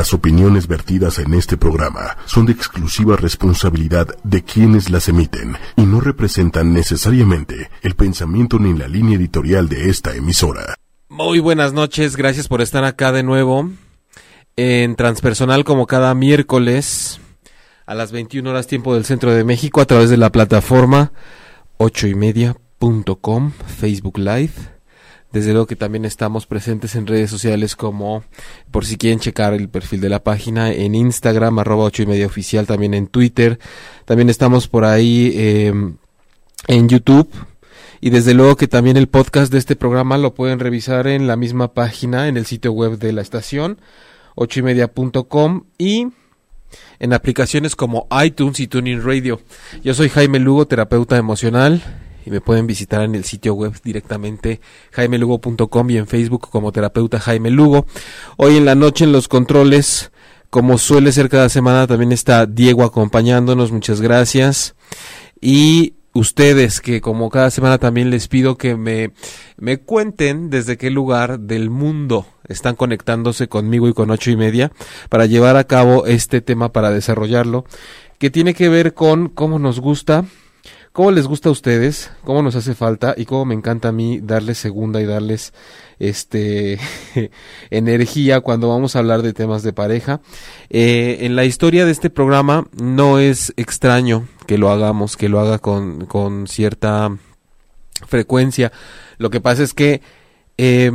Las opiniones vertidas en este programa son de exclusiva responsabilidad de quienes las emiten y no representan necesariamente el pensamiento ni la línea editorial de esta emisora. Muy buenas noches, gracias por estar acá de nuevo en Transpersonal como cada miércoles a las 21 horas tiempo del centro de México a través de la plataforma 8 y Facebook Live desde luego que también estamos presentes en redes sociales como, por si quieren checar el perfil de la página, en Instagram, arroba ocho y media oficial, también en Twitter. También estamos por ahí em, en YouTube. Y desde luego que también el podcast de este programa lo pueden revisar en la misma página, en el sitio web de la estación, ocho y media.com y en aplicaciones como iTunes y Tuning Radio. Yo soy Jaime Lugo, terapeuta emocional me pueden visitar en el sitio web directamente jaimelugo.com y en Facebook como terapeuta Jaime Lugo. Hoy en la noche en los controles, como suele ser cada semana, también está Diego acompañándonos, muchas gracias. Y ustedes que como cada semana también les pido que me, me cuenten desde qué lugar del mundo están conectándose conmigo y con ocho y media para llevar a cabo este tema para desarrollarlo que tiene que ver con cómo nos gusta ¿Cómo les gusta a ustedes? ¿Cómo nos hace falta? Y cómo me encanta a mí darles segunda y darles este energía cuando vamos a hablar de temas de pareja. Eh, en la historia de este programa no es extraño que lo hagamos, que lo haga con, con cierta frecuencia. Lo que pasa es que eh,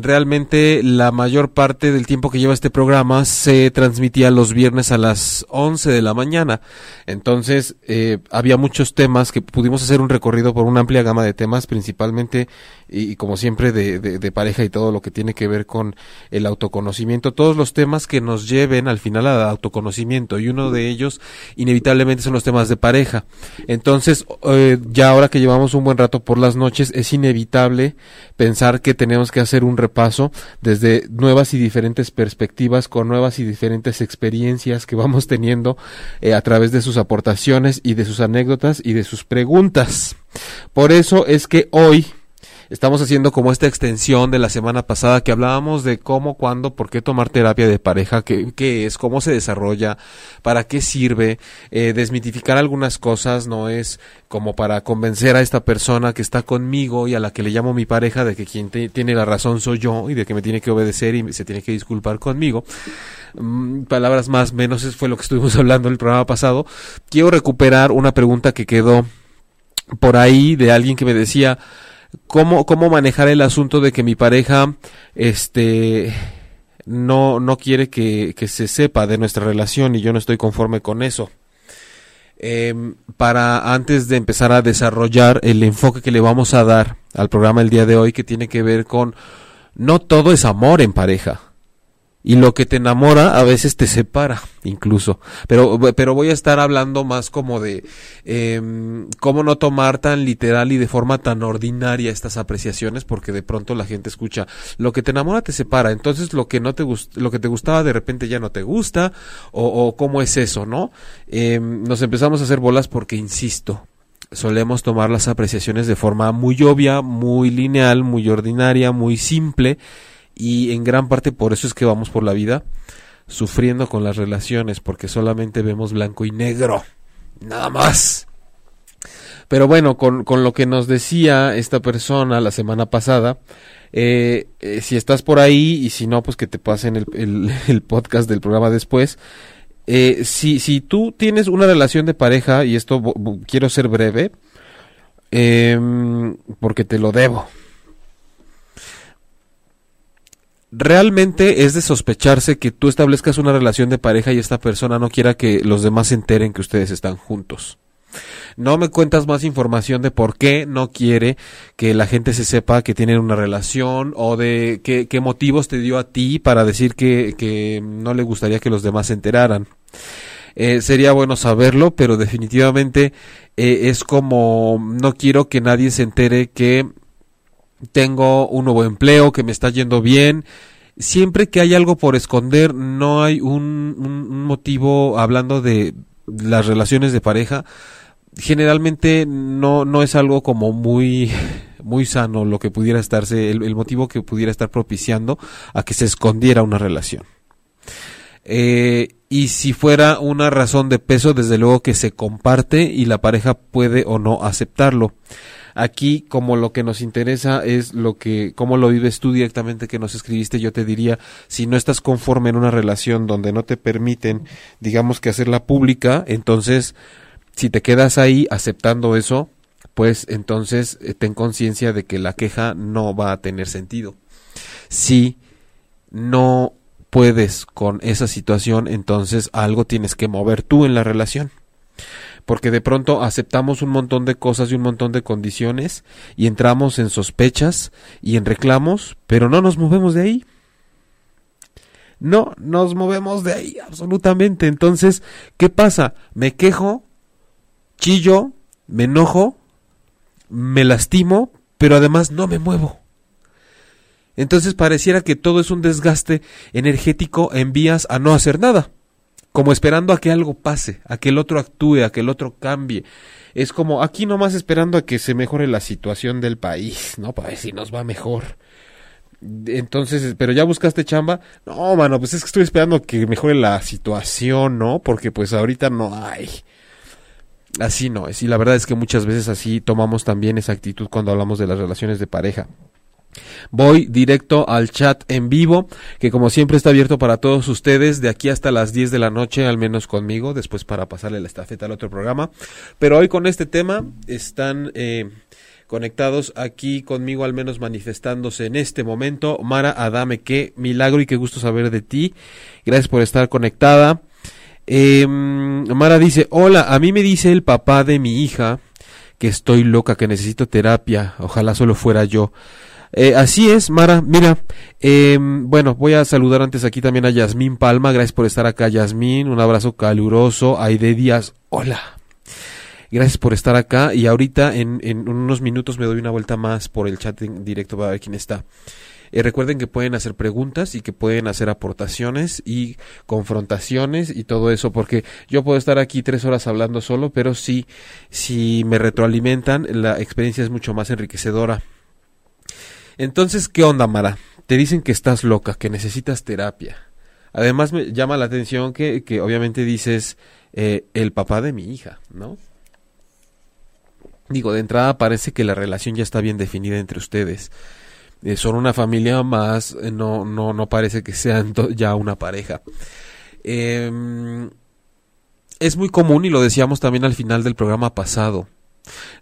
realmente la mayor parte del tiempo que lleva este programa se transmitía los viernes a las 11 de la mañana. Entonces eh, había muchos temas que pudimos hacer un recorrido por una amplia gama de temas, principalmente y, como siempre de, de, pareja y todo lo que tiene que ver con el autoconocimiento, todos los temas que nos lleven al final al autoconocimiento y uno de ellos inevitablemente son los temas de pareja. Entonces eh, ya ahora que llevamos un buen rato por las noches es inevitable pensar que tenemos que hacer un repaso desde nuevas y diferentes perspectivas, con nuevas y diferentes experiencias que vamos teniendo eh, a través de sus aportaciones y de sus anécdotas y de sus preguntas. Por eso es que hoy estamos haciendo como esta extensión de la semana pasada que hablábamos de cómo, cuándo, por qué tomar terapia de pareja, qué, qué es, cómo se desarrolla, para qué sirve, eh, desmitificar algunas cosas, no es como para convencer a esta persona que está conmigo y a la que le llamo mi pareja de que quien tiene la razón soy yo y de que me tiene que obedecer y se tiene que disculpar conmigo. Mm, palabras más, menos, fue lo que estuvimos hablando el programa pasado. Quiero recuperar una pregunta que quedó por ahí de alguien que me decía, cómo, cómo manejar el asunto de que mi pareja, este, no, no quiere que, que se sepa de nuestra relación y yo no estoy conforme con eso. Em, para antes de empezar a desarrollar el enfoque que le vamos a dar al programa el día de hoy que tiene que ver con no todo es amor en pareja y lo que te enamora a veces te separa incluso. Pero pero voy a estar hablando más como de eh, cómo no tomar tan literal y de forma tan ordinaria estas apreciaciones porque de pronto la gente escucha lo que te enamora te separa entonces lo que no te lo que te gustaba de repente ya no te gusta o, o cómo es eso no eh, nos empezamos a hacer bolas porque insisto solemos tomar las apreciaciones de forma muy obvia muy lineal muy ordinaria muy simple y en gran parte por eso es que vamos por la vida sufriendo con las relaciones, porque solamente vemos blanco y negro, nada más. Pero bueno, con, con lo que nos decía esta persona la semana pasada, eh, eh, si estás por ahí y si no, pues que te pasen el, el, podcast del programa después. Eh, si, si tú tienes una relación de pareja, y esto quiero ser breve, em, porque te lo debo, realmente es de sospecharse que tú establezcas una relación de pareja y esta persona no quiera que los demás se enteren que ustedes están juntos. No me cuentas más información de por qué no quiere que la gente se sepa que tienen una relación o de qué, motivos te dio a ti para decir que, que, no le gustaría que los demás se enteraran. Eh, sería bueno saberlo, pero definitivamente eh, es como no quiero que nadie se entere que tengo un nuevo empleo, que me está yendo bien. Siempre que hay algo por esconder, no hay un, un, motivo hablando de las relaciones de pareja. Generalmente no, no es algo como muy, muy sano lo que pudiera estarse, el, motivo que pudiera estar propiciando a que se escondiera una relación. Eh, y si fuera una razón de peso, desde luego que se comparte y la pareja puede o no aceptarlo. Aquí, como lo que nos interesa es lo que, cómo lo vives tú directamente que nos escribiste, yo te diría, si no estás conforme en una relación donde no te permiten, digamos que hacerla pública, entonces, si te quedas ahí aceptando eso, pues entonces eh, ten conciencia de que la queja no va a tener sentido. Si no puedes con esa situación, entonces algo tienes que mover tú en la relación porque de pronto aceptamos un montón de cosas y un montón de condiciones y entramos en sospechas y en reclamos, pero no nos movemos de ahí. No nos movemos de ahí, absolutamente. Entonces, ¿qué pasa? Me quejo, chillo, me enojo, me lastimo, pero además no me muevo. Entonces pareciera que todo es un desgaste energético en vías a no hacer nada como esperando a que algo pase, a que el otro actúe, a que el otro cambie. Es como aquí nomás esperando a que se mejore la situación del país, ¿no? Para ver si nos va mejor. Entonces, pero ya buscaste chamba. No, mano, pues es que estoy esperando que mejore la situación, ¿no? Porque pues ahorita no hay. Así no es. Y la verdad es que muchas veces así tomamos también esa actitud cuando hablamos de las relaciones de pareja. Voy directo al chat en vivo, que como siempre está abierto para todos ustedes, de aquí hasta las 10 de la noche, al menos conmigo, después para pasarle la estafeta al otro programa. Pero hoy con este tema están eh, conectados aquí conmigo, al menos manifestándose en este momento. Mara Adame, qué milagro y qué gusto saber de ti. Gracias por estar conectada. Em, Mara dice, hola, a mí me dice el papá de mi hija que estoy loca, que necesito terapia. Ojalá solo fuera yo. Eh, así es, Mara. Mira, eh, bueno, voy a saludar antes aquí también a Yasmín Palma. Gracias por estar acá, Yasmín. Un abrazo caluroso. Aide Díaz, hola. Gracias por estar acá. Y ahorita en, unos minutos me doy una vuelta más por el chat en directo para ver quién está. Eh, recuerden que pueden hacer preguntas y que pueden hacer aportaciones y confrontaciones y todo eso, porque yo puedo estar aquí tres horas hablando solo, pero si, si me retroalimentan, la experiencia es mucho más enriquecedora. Entonces, ¿qué onda, Mara? Te dicen que estás loca, que necesitas terapia. Además, me llama la atención que, que obviamente dices eh, el papá de mi hija, ¿no? Digo, de entrada parece que la relación ya está bien definida entre ustedes. Eh, son una familia más, eh, no, no, no parece que sean ya una pareja. Em, es muy común, y lo decíamos también al final del programa pasado,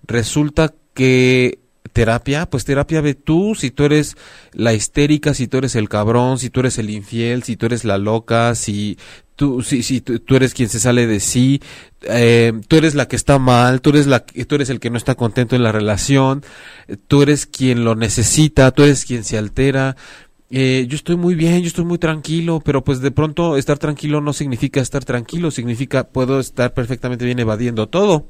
resulta que terapia, pues terapia ve tú, si tú eres la histérica, si tú eres el cabrón, si tú eres el infiel, si tú eres la loca, si tú, si, si tú, eres quien se sale de sí, eh, tú eres la que está mal, tú eres la, tú eres el que no está contento en la relación, tú eres quien lo necesita, tú eres quien se altera. Eh, yo estoy muy bien, yo estoy muy tranquilo, pero pues de pronto estar tranquilo no significa estar tranquilo, significa puedo estar perfectamente bien evadiendo todo.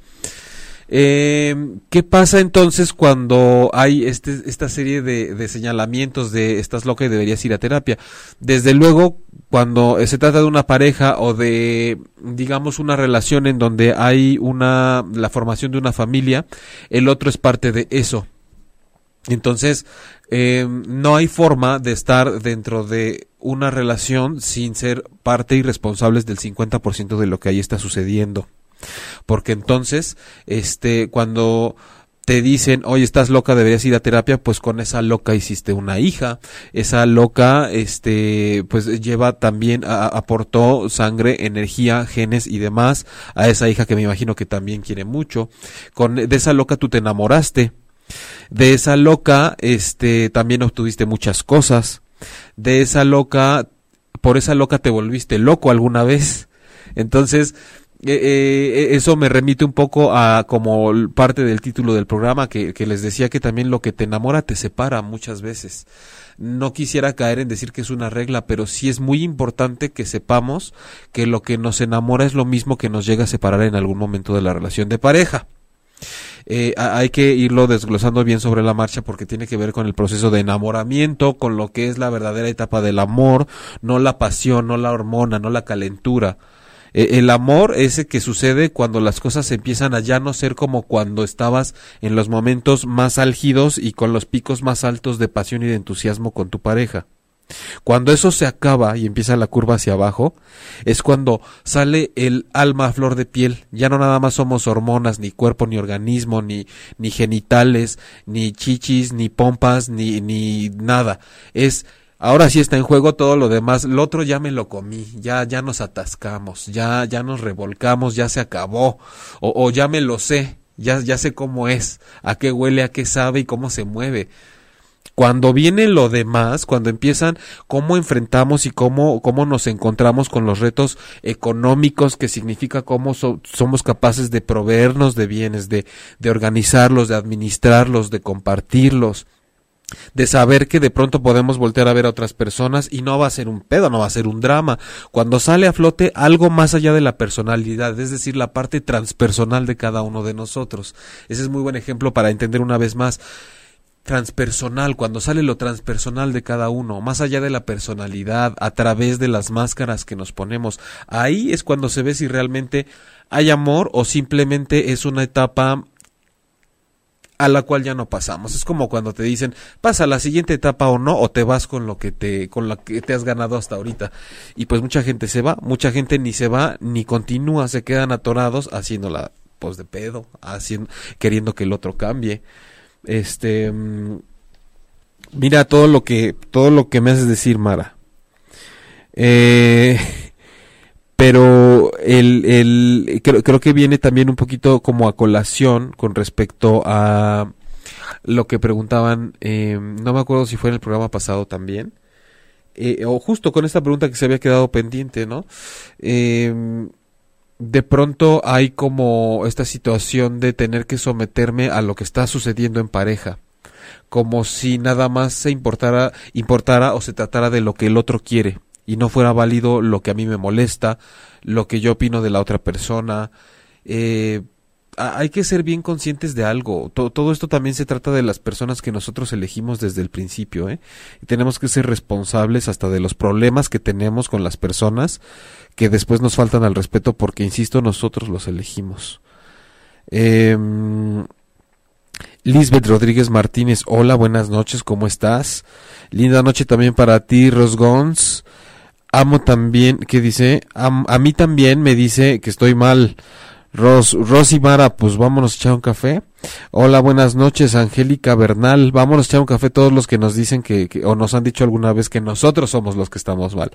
Eh, ¿Qué pasa entonces cuando hay este, esta serie de, señalamientos de estás loca y deberías ir a terapia? Desde luego, cuando se trata de una pareja o de, digamos, una relación en donde hay una, la formación de una familia, el otro es parte de eso. Entonces, eh, no hay forma de estar dentro de una relación sin ser parte y responsables del 50% de lo que ahí está sucediendo porque entonces, este, cuando te dicen, oye, estás loca, deberías ir a terapia, pues con esa loca hiciste una hija, esa loca, este, pues lleva también, aportó sangre, energía, genes y demás a esa hija que me imagino que también quiere mucho, con, de esa loca tú te enamoraste, de esa loca, este, también obtuviste muchas cosas, de esa loca, por esa loca te volviste loco alguna vez, entonces, eh, eh, eso me remite un poco a como parte del título del programa que, que, les decía que también lo que te enamora te separa muchas veces. No quisiera caer en decir que es una regla, pero sí es muy importante que sepamos que lo que nos enamora es lo mismo que nos llega a separar en algún momento de la relación de pareja. Eh, hay que irlo desglosando bien sobre la marcha porque tiene que ver con el proceso de enamoramiento, con lo que es la verdadera etapa del amor, no la pasión, no la hormona, no la calentura. Eh, el amor ese que sucede cuando las cosas empiezan a ya no ser como cuando estabas en los momentos más álgidos y con los picos más altos de pasión y de entusiasmo con tu pareja. Cuando eso se acaba y empieza la curva hacia abajo, es cuando sale el alma a flor de piel. Ya no nada más somos hormonas, ni cuerpo, ni organismo, ni, ni genitales, ni chichis, ni pompas, ni, ni nada. Es Ahora sí está en juego todo lo demás. Lo otro ya me lo comí, ya, ya nos atascamos, ya, ya nos revolcamos, ya se acabó, o, ya me lo sé, ya, ya sé cómo es, a qué huele, a qué sabe y cómo se mueve. Cuando viene lo demás, cuando empiezan cómo enfrentamos y cómo, cómo nos encontramos con los retos económicos, que significa cómo somos capaces de proveernos de bienes, de organizarlos, de administrarlos, de compartirlos, de saber que de pronto podemos voltear a ver a otras personas y no va a ser un pedo, no va a ser un drama. Cuando sale a flote algo más allá de la personalidad, es decir, la parte transpersonal de cada uno de nosotros. Ese es muy buen ejemplo para entender una vez más transpersonal, cuando sale lo transpersonal de cada uno, más allá de la personalidad, a través de las máscaras que nos ponemos, ahí es cuando se ve si realmente hay amor o simplemente es una etapa a la cual ya no pasamos. Es como cuando te dicen, pasa a la siguiente etapa o no, o te vas con lo que te, con lo que te has ganado hasta ahorita. Y pues mucha gente se va, mucha gente ni se va, ni continúa, se quedan atorados haciéndola, pues de pedo, haciendo, queriendo que el otro cambie. Este, mm, mira todo lo que, todo lo que me haces decir, Mara. Eh, pero el, el creo, creo, que viene también un poquito como a colación con respecto a lo que preguntaban, eh, no me acuerdo si fue en el programa pasado también, eh, o justo con esta pregunta que se había quedado pendiente, ¿no? Eh, de pronto hay como esta situación de tener que someterme a lo que está sucediendo en pareja como si nada más se importara, importara o se tratara de lo que el otro quiere y no fuera válido lo que a mí me molesta, lo que yo opino de la otra persona. Eh, hay que ser bien conscientes de algo. Todo, esto también se trata de las personas que nosotros elegimos desde el principio. ¿eh? Y tenemos que ser responsables hasta de los problemas que tenemos con las personas que después nos faltan al respeto porque, insisto, nosotros los elegimos. Eh, Lisbeth Rodríguez Martínez, hola, buenas noches, ¿cómo estás? Linda noche también para ti, Rosgons amo también, ¿qué dice? a mí también me dice que estoy mal. Ros, Rosy Mara, pues vámonos a echar un café. Hola, buenas noches, Angélica Bernal. Vámonos a echar un café todos los que nos dicen que, que, o nos han dicho alguna vez que nosotros somos los que estamos mal.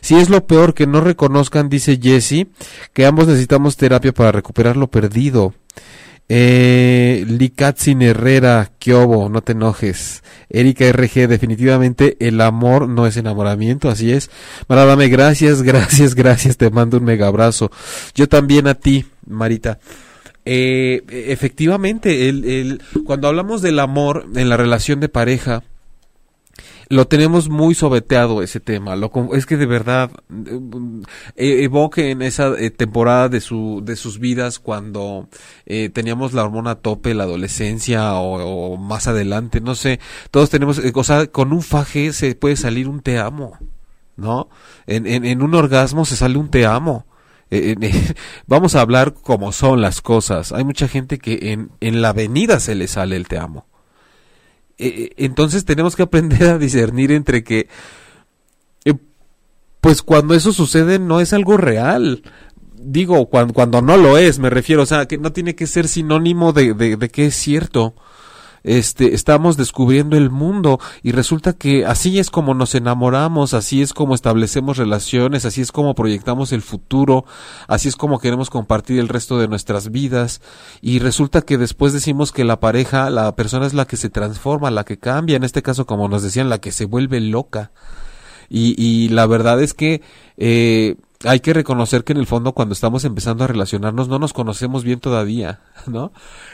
Si es lo peor que no reconozcan, dice Jesse, que ambos necesitamos terapia para recuperar lo perdido. Eh, Likatzin Herrera, Kiobo, no te enojes. Erika RG, definitivamente el amor no es enamoramiento, así es. Maradame, gracias, gracias, gracias, te mando un mega abrazo. Yo también a ti, Marita. Eh, efectivamente, el, el, cuando hablamos del amor en la relación de pareja, lo tenemos muy sobeteado ese tema. Lo, es que de verdad eh, evoque en esa eh, temporada de su de sus vidas cuando eh, teníamos la hormona a tope, la adolescencia o, más adelante, no sé. Todos tenemos, o sea, con un faje se puede salir un te amo, ¿no? En, en, un orgasmo se sale un te amo. vamos a hablar como son las cosas. Hay mucha gente que en, en la avenida se le sale el te amo. Eh, eh, entonces tenemos que aprender a discernir entre que, eh, pues cuando eso sucede no es algo real. Digo, cuando, cuando no lo es, me refiero, o sea, que no tiene que ser sinónimo de, de, de que es cierto este, estamos descubriendo el mundo y resulta que así es como nos enamoramos, así es como establecemos relaciones, así es como proyectamos el futuro, así es como queremos compartir el resto de nuestras vidas y resulta que después decimos que la pareja, la persona es la que se transforma, la que cambia, en este caso como nos decían, la que se vuelve loca. Y, y la verdad es que eh, hay que reconocer que en el fondo cuando estamos empezando a relacionarnos no nos conocemos bien todavía, ¿no?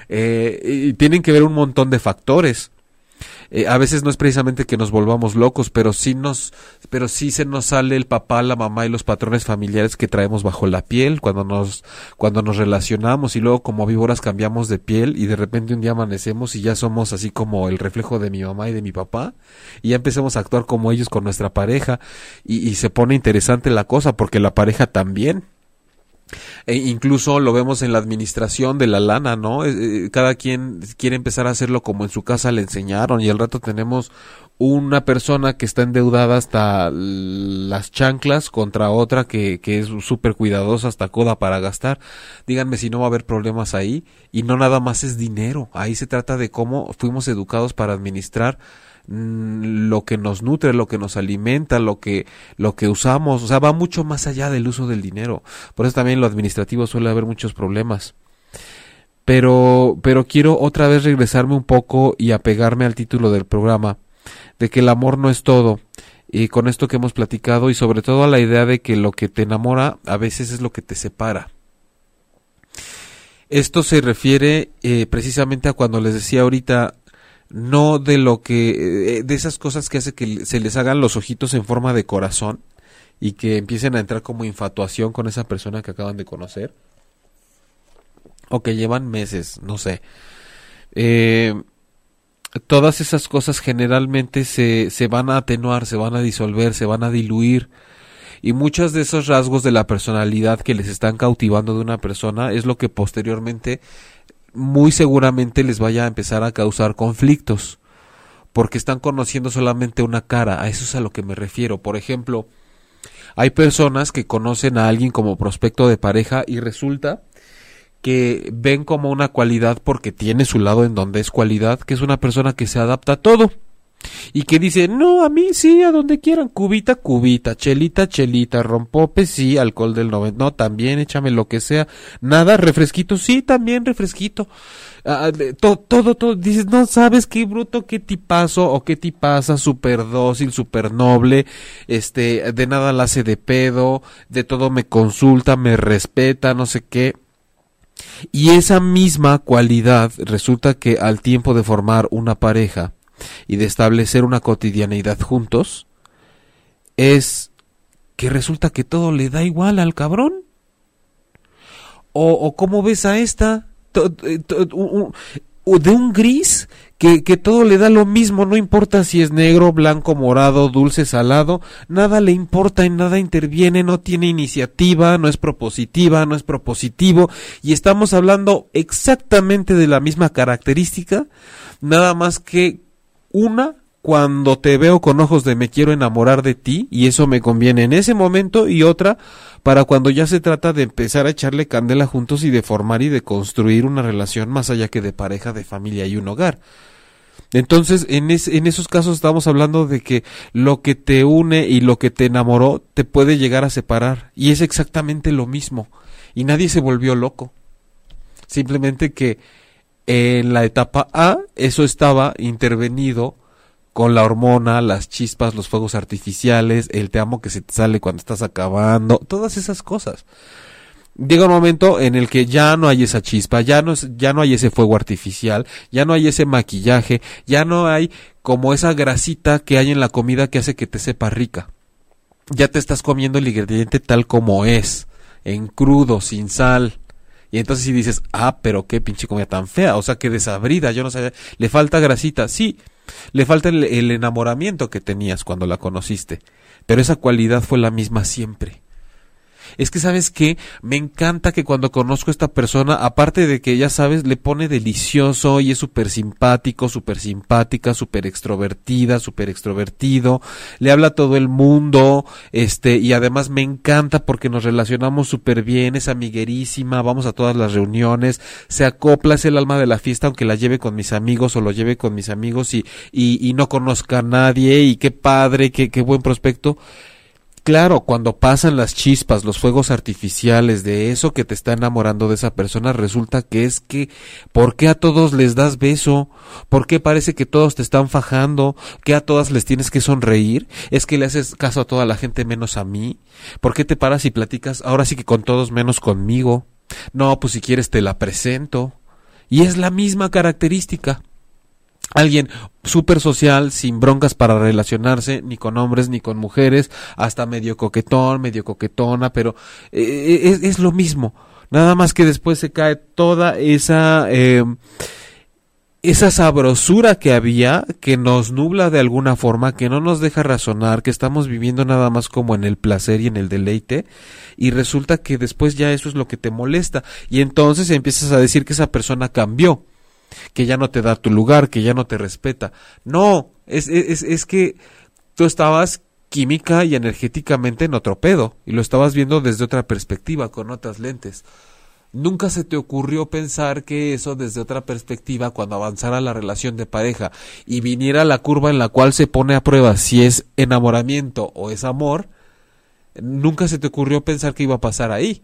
Eh, y tienen que ver un montón de factores. Eh, a veces no es precisamente que nos volvamos locos, pero sí nos, pero sí se nos sale el papá, la mamá y los patrones familiares que traemos bajo la piel cuando nos, cuando nos relacionamos y luego como víboras cambiamos de piel y de repente un día amanecemos y ya somos así como el reflejo de mi mamá y de mi papá y ya empezamos a actuar como ellos con nuestra pareja y, y se pone interesante la cosa porque la pareja también E incluso lo vemos en la administración de la lana, ¿no? Eh, eh, cada quien quiere empezar a hacerlo como en su casa le enseñaron y al rato tenemos una persona que está endeudada hasta las chanclas contra otra que, que es súper cuidadosa hasta coda para gastar. Díganme si no va a haber problemas ahí y no nada más es dinero. Ahí se trata de cómo fuimos educados para administrar mm, lo que nos nutre, lo que nos alimenta, lo que, lo que usamos, o sea, va mucho más allá del uso del dinero. Por eso también en lo administrativo suele haber muchos problemas. Pero, pero quiero otra vez regresarme un poco y apegarme al título del programa, de que el amor no es todo. Y con esto que hemos platicado y sobre todo a la idea de que lo que te enamora a veces es lo que te separa. Esto se refiere eh, precisamente a cuando les decía ahorita, no de lo que, eh, de esas cosas que hace que se les hagan los ojitos en forma de corazón y que empiecen a entrar como infatuación con esa persona que acaban de conocer o que llevan meses, no sé. Eh, todas esas cosas generalmente se, se van a atenuar, se van a disolver, se van a diluir. Y muchos de esos rasgos de la personalidad que les están cautivando de una persona es lo que posteriormente muy seguramente les vaya a empezar a causar conflictos. Porque están conociendo solamente una cara, a eso es a lo que me refiero. Por ejemplo, hay personas que conocen a alguien como prospecto de pareja y resulta que ven como una cualidad porque tiene su lado en donde es cualidad, que es una persona que se adapta a todo. Y que dice, no, a mí sí, a donde quieran, cubita, cubita, chelita, chelita, rompope, sí, alcohol del 90, no, también échame lo que sea, nada, refresquito, sí, también refresquito, ah, todo, todo, todo, dices, no sabes qué bruto, qué tipazo o qué tipaza, súper dócil, súper noble, este, de nada la hace de pedo, de todo me consulta, me respeta, no sé qué, y esa misma cualidad resulta que al tiempo de formar una pareja y de establecer una cotidianeidad juntos, es que resulta que todo le da igual al cabrón. O, o cómo ves a esta, de un gris que, todo le da lo mismo, no importa si es negro, blanco, morado, dulce, salado, nada le importa, en nada interviene, no tiene iniciativa, no es propositiva, no es propositivo, y estamos hablando exactamente de la misma característica, nada más que una cuando te veo con ojos de me quiero enamorar de ti y eso me conviene en ese momento y otra para cuando ya se trata de empezar a echarle candela juntos y de formar y de construir una relación más allá que de pareja, de familia y un hogar. Entonces, en, en esos casos estamos hablando de que lo que te une y lo que te enamoró te puede llegar a separar. Y es exactamente lo mismo. Y nadie se volvió loco. Simplemente que en la etapa A eso estaba intervenido con la hormona, las chispas, los fuegos artificiales, el te amo que se te sale cuando estás acabando, todas esas cosas. Llega un momento en el que ya no hay esa chispa, ya no, ya no hay ese fuego artificial, ya no hay ese maquillaje, ya no hay como esa grasita que hay en la comida que hace que te sepa rica. Ya te estás comiendo el ingrediente tal como es, en crudo, sin sal. Y entonces si dices, ah, pero qué pinche comida tan fea, o sea, que desabrida, yo no sé, le falta grasita, sí, le falta el, enamoramiento que tenías cuando la conociste, pero esa cualidad fue la misma siempre es que sabes que me encanta que cuando conozco a esta persona, aparte de que ya sabes, le pone delicioso y es súper simpático, súper simpática, súper extrovertida, súper extrovertido, le habla a todo el mundo, este, y además me encanta porque nos relacionamos súper bien, es amiguerísima, vamos a todas las reuniones, se acopla, es el alma de la fiesta, aunque la lleve con mis amigos o lo lleve con mis amigos y, y, y no conozca a nadie, y qué padre, qué, qué buen prospecto Claro, cuando pasan las chispas, los fuegos artificiales de eso que te está enamorando de esa persona, resulta que es que, ¿por qué a todos les das beso? ¿Por qué parece que todos te están fajando? ¿Que a todas les tienes que sonreír? ¿Es que le haces caso a toda la gente menos a mí? ¿Por qué te paras y platicas ahora sí que con todos menos conmigo? No, pues si quieres te la presento. Y es la misma característica alguien súper social, sin broncas para relacionarse, ni con hombres ni con mujeres, hasta medio coquetón, medio coquetona, pero eh, eh, es, lo mismo. Nada más que después se cae toda esa... Eh, esa sabrosura que había, que nos nubla de alguna forma, que no nos deja razonar, que estamos viviendo nada más como en el placer y en el deleite, y resulta que después ya eso es lo que te molesta, y entonces empiezas a decir que esa persona cambió, que ya no te da tu lugar, que ya no te respeta. No, es, es, es que tú estabas química y energéticamente en otro pedo, y lo estabas viendo desde otra perspectiva, con otras lentes. Nunca se te ocurrió pensar que eso desde otra perspectiva, cuando avanzara la relación de pareja y viniera la curva en la cual se pone a prueba si es enamoramiento o es amor, nunca se te ocurrió pensar que iba a pasar ahí.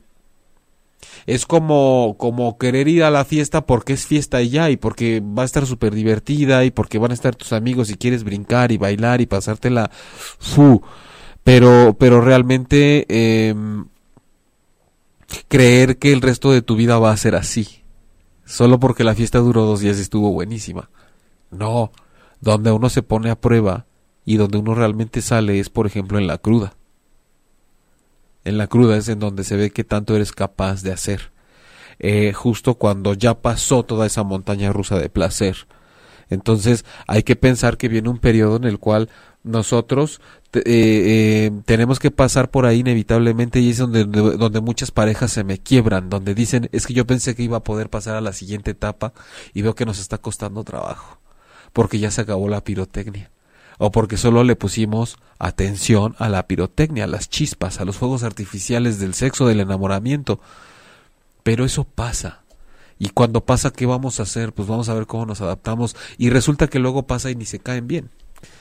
Es como, como querer ir a la fiesta porque es fiesta y ya, y porque va a estar súper divertida, y porque van a estar tus amigos y quieres brincar y bailar y pasártela fu. Pero, pero realmente eh, creer que el resto de tu vida va a ser así. Solo porque la fiesta duró dos días y estuvo buenísima. No, donde uno se pone a prueba y donde uno realmente sale es, por ejemplo, en la cruda. En la cruda es en donde se ve que tanto eres capaz de hacer. Eh, justo cuando ya pasó toda esa montaña rusa de placer. Entonces hay que pensar que viene un periodo en el cual nosotros eh, eh, tenemos que pasar por ahí inevitablemente y es donde, donde muchas parejas se me quiebran, donde dicen es que yo pensé que iba a poder pasar a la siguiente etapa y veo que nos está costando trabajo, porque ya se acabó la pirotecnia o porque solo le pusimos atención a la pirotecnia, a las chispas, a los fuegos artificiales del sexo, del enamoramiento. Pero eso pasa. Y cuando pasa, ¿qué vamos a hacer? Pues vamos a ver cómo nos adaptamos. Y resulta que luego pasa y ni se caen bien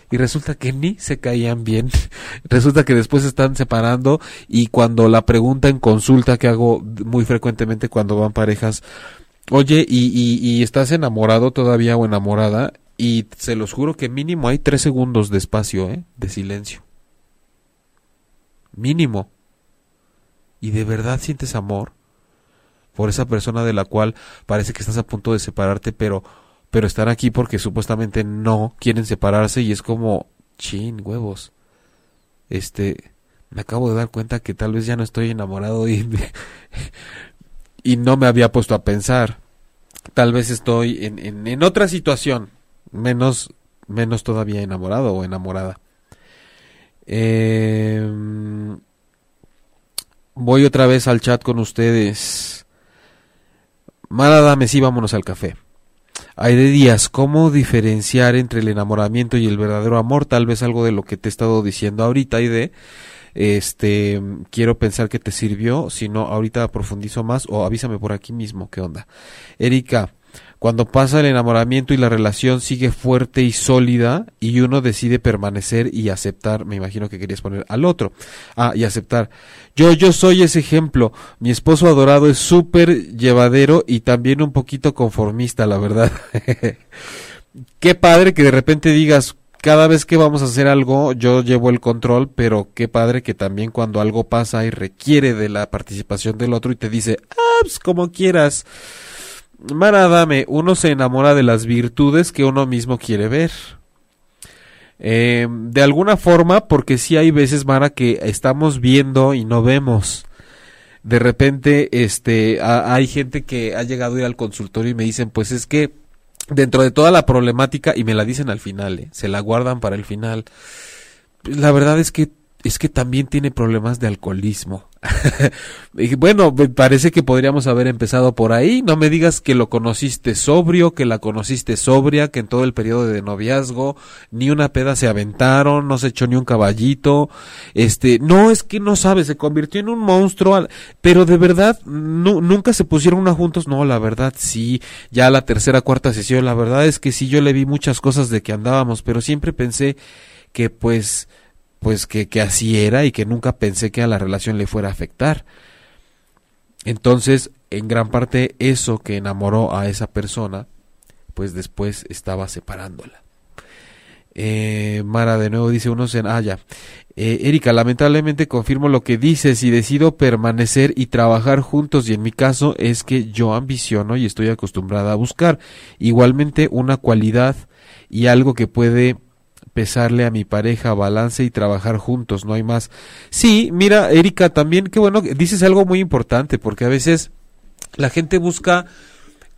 y resulta que ni se caían bien. resulta que después se están separando y cuando la pregunta en consulta que hago muy frecuentemente cuando van parejas, oye, ¿y, y, y estás enamorado todavía o enamorada? Y se los juro que mínimo hay tres segundos de espacio, ¿eh? De silencio. Mínimo. ¿Y de verdad sientes amor? Por esa persona de la cual parece que estás a punto de separarte, pero pero están aquí porque supuestamente no quieren separarse y es como, chin, huevos. Este, me acabo de dar cuenta que tal vez ya no estoy enamorado y, y no me había puesto a pensar. Tal vez estoy en, en, en otra situación, menos, menos todavía enamorado o enamorada. Eh, voy otra vez al chat con ustedes. Mara, dame, sí, vámonos al café. Hay de días, ¿cómo diferenciar entre el enamoramiento y el verdadero amor? Tal vez algo de lo que te he estado diciendo ahorita, de Este, quiero pensar que te sirvió, si no, ahorita profundizo más o avísame por aquí mismo, ¿qué onda? Erika, cuando pasa el enamoramiento y la relación sigue fuerte y sólida y uno decide permanecer y aceptar, me imagino que querías poner al otro. Ah, y aceptar. Yo, yo soy ese ejemplo. Mi esposo adorado es súper llevadero y también un poquito conformista, la verdad. qué padre que de repente digas, cada vez que vamos a hacer algo, yo llevo el control, pero qué padre que también cuando algo pasa y requiere de la participación del otro y te dice, ah, pues como quieras Mara Dame, uno se enamora de las virtudes que uno mismo quiere ver. Eh, de alguna forma, porque sí hay veces, Mara, que estamos viendo y no vemos. De repente, este, hay gente que ha llegado a ir al consultorio y me dicen, pues es que dentro de toda la problemática, y me la dicen al final, ¿eh? se la guardan para el final. La verdad es que es que también tiene problemas de alcoholismo. bueno, me parece que podríamos haber empezado por ahí. No me digas que lo conociste sobrio, que la conociste sobria, que en todo el periodo de noviazgo ni una peda se aventaron, no se echó ni un caballito. Este, no es que no sabes, se convirtió en un monstruo, pero de verdad nunca se pusieron una juntos. No, la verdad sí, ya la tercera, cuarta sesión, la verdad es que sí yo le vi muchas cosas de que andábamos, pero siempre pensé que pues pues que, que así era y que nunca pensé que a la relación le fuera a afectar. Entonces, en gran parte eso que enamoró a esa persona, pues después estaba separándola. Eh, Mara de nuevo dice uno en ah eh, Erika lamentablemente confirmo lo que dices y decido permanecer y trabajar juntos y en mi caso es que yo ambiciono y estoy acostumbrada a buscar igualmente una cualidad y algo que puede pesarle a mi pareja, balance y trabajar juntos, no hay más. Sí, mira, Erika, también, qué bueno, dices algo muy importante, porque a veces la gente busca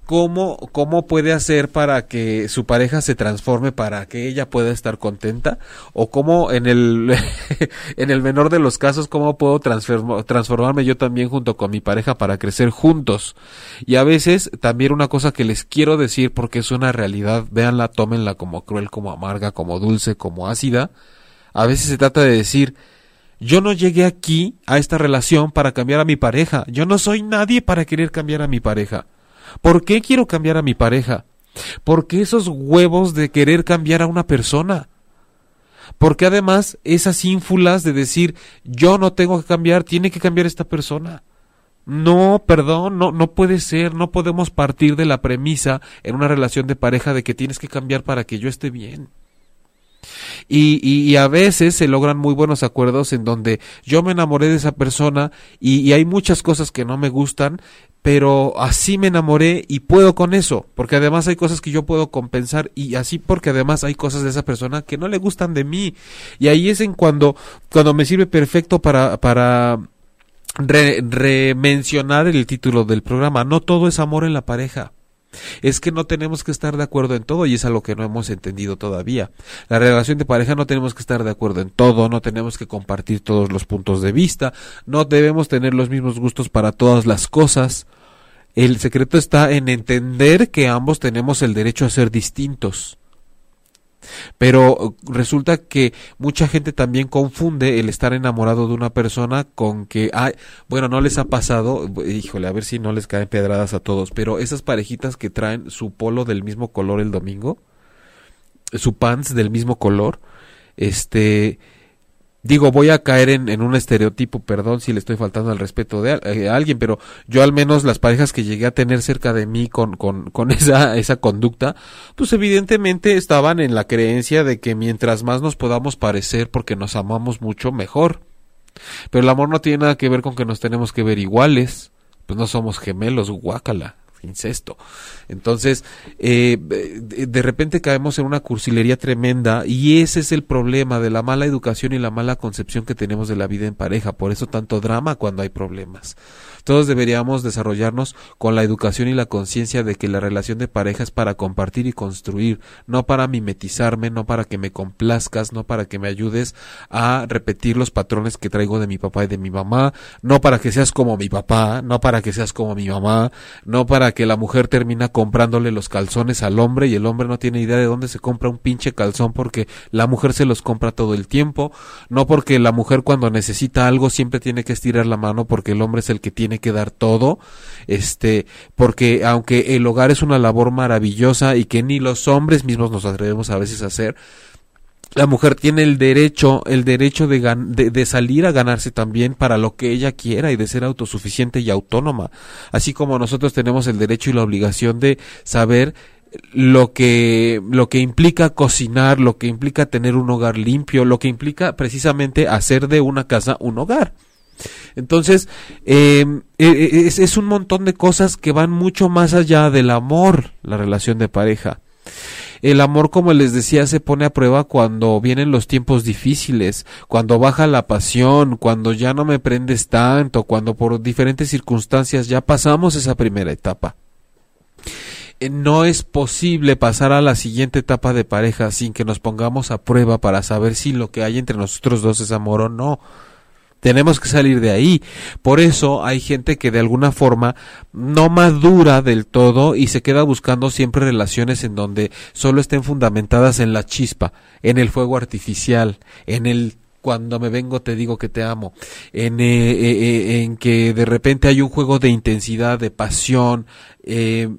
cómo, cómo puede hacer para que su pareja se transforme para que ella pueda estar contenta o cómo en el en el menor de los casos cómo puedo transformarme yo también junto con mi pareja para crecer juntos y a veces también una cosa que les quiero decir porque es una realidad véanla tómenla como cruel como amarga como dulce como ácida. A veces se trata de decir yo no llegué aquí a esta relación para cambiar a mi pareja. Yo no soy nadie para querer cambiar a mi pareja ¿Por qué quiero cambiar a mi pareja? ¿Por qué esos huevos de querer cambiar a una persona? Porque además esas ínfulas de decir yo no tengo que cambiar, tiene que cambiar esta persona. No, perdón, no, no puede ser, no podemos partir de la premisa en una relación de pareja de que tienes que cambiar para que yo esté bien. Y, y, a veces se logran muy buenos acuerdos en donde yo me enamoré de esa persona y, y, hay muchas cosas que no me gustan, pero así me enamoré y puedo con eso, porque además hay cosas que yo puedo compensar y así porque además hay cosas de esa persona que no le gustan de mí. Y ahí es en cuando, cuando me sirve perfecto para, para remencionar el título del programa. No todo es amor en la pareja. Es que no tenemos que estar de acuerdo en todo y es algo que no hemos entendido todavía. La relación de pareja no tenemos que estar de acuerdo en todo, no tenemos que compartir todos los puntos de vista, no debemos tener los mismos gustos para todas las cosas. El secreto está en entender que ambos tenemos el derecho a ser distintos. Pero uh, resulta que mucha gente también confunde el estar enamorado de una persona con que, ay, bueno, no les ha pasado, híjole, a ver si no les caen pedradas a todos, pero esas parejitas que traen su polo del mismo color el domingo, su pants del mismo color, este, Digo, voy a caer en, un estereotipo, perdón si le estoy faltando al respeto de eh, alguien, pero yo al menos las parejas que llegué a tener cerca de mí con, con, con esa, esa conducta, pues evidentemente estaban en la creencia de que mientras más nos podamos parecer porque nos amamos mucho, mejor. Pero el amor no tiene nada que ver con que nos tenemos que ver iguales, pues no somos gemelos, guácala incesto. Entonces, eh, de repente caemos en una cursilería tremenda y ese es el problema de la mala educación y la mala concepción que tenemos de la vida en pareja. Por eso tanto drama cuando hay problemas. Todos deberíamos desarrollarnos con la educación y la conciencia de que la relación de pareja es para compartir y construir, no para mimetizarme, no para que me complazcas, no para que me ayudes a repetir los patrones que traigo de mi papá y de mi mamá, no para que seas como mi papá, no para que seas como mi mamá, no para que la mujer termina comprándole los calzones al hombre y el hombre no tiene idea de dónde se compra un pinche calzón porque la mujer se los compra todo el tiempo, no porque la mujer cuando necesita algo siempre tiene que estirar la mano porque el hombre es el que tiene que dar todo, este, porque aunque el hogar es una labor maravillosa y que ni los hombres mismos nos atrevemos a veces a hacer, la mujer tiene el derecho, el derecho de, salir a ganarse también para lo que ella quiera y de ser autosuficiente y autónoma, así como nosotros tenemos el derecho y la obligación de saber lo que lo que implica cocinar, lo que implica tener un hogar limpio, lo que implica precisamente hacer de una casa un hogar. Entonces, em, e, e, es, es un montón de cosas que van mucho más allá del amor, la relación de pareja. El amor, como les decía, se pone a prueba cuando vienen los tiempos difíciles, cuando baja la pasión, cuando ya no me prendes tanto, cuando por diferentes circunstancias ya pasamos esa primera etapa. Eh, no es posible pasar a la siguiente etapa de pareja sin que nos pongamos a prueba para saber si lo que hay entre nosotros dos es amor o no. Tenemos que salir de ahí. Por eso hay gente que de alguna forma no madura del todo y se queda buscando siempre relaciones en donde solo estén fundamentadas en la chispa, en el fuego artificial, en el cuando me vengo te digo que te amo, en, eh, eh, eh, en que de repente hay un juego de intensidad, de pasión, eh,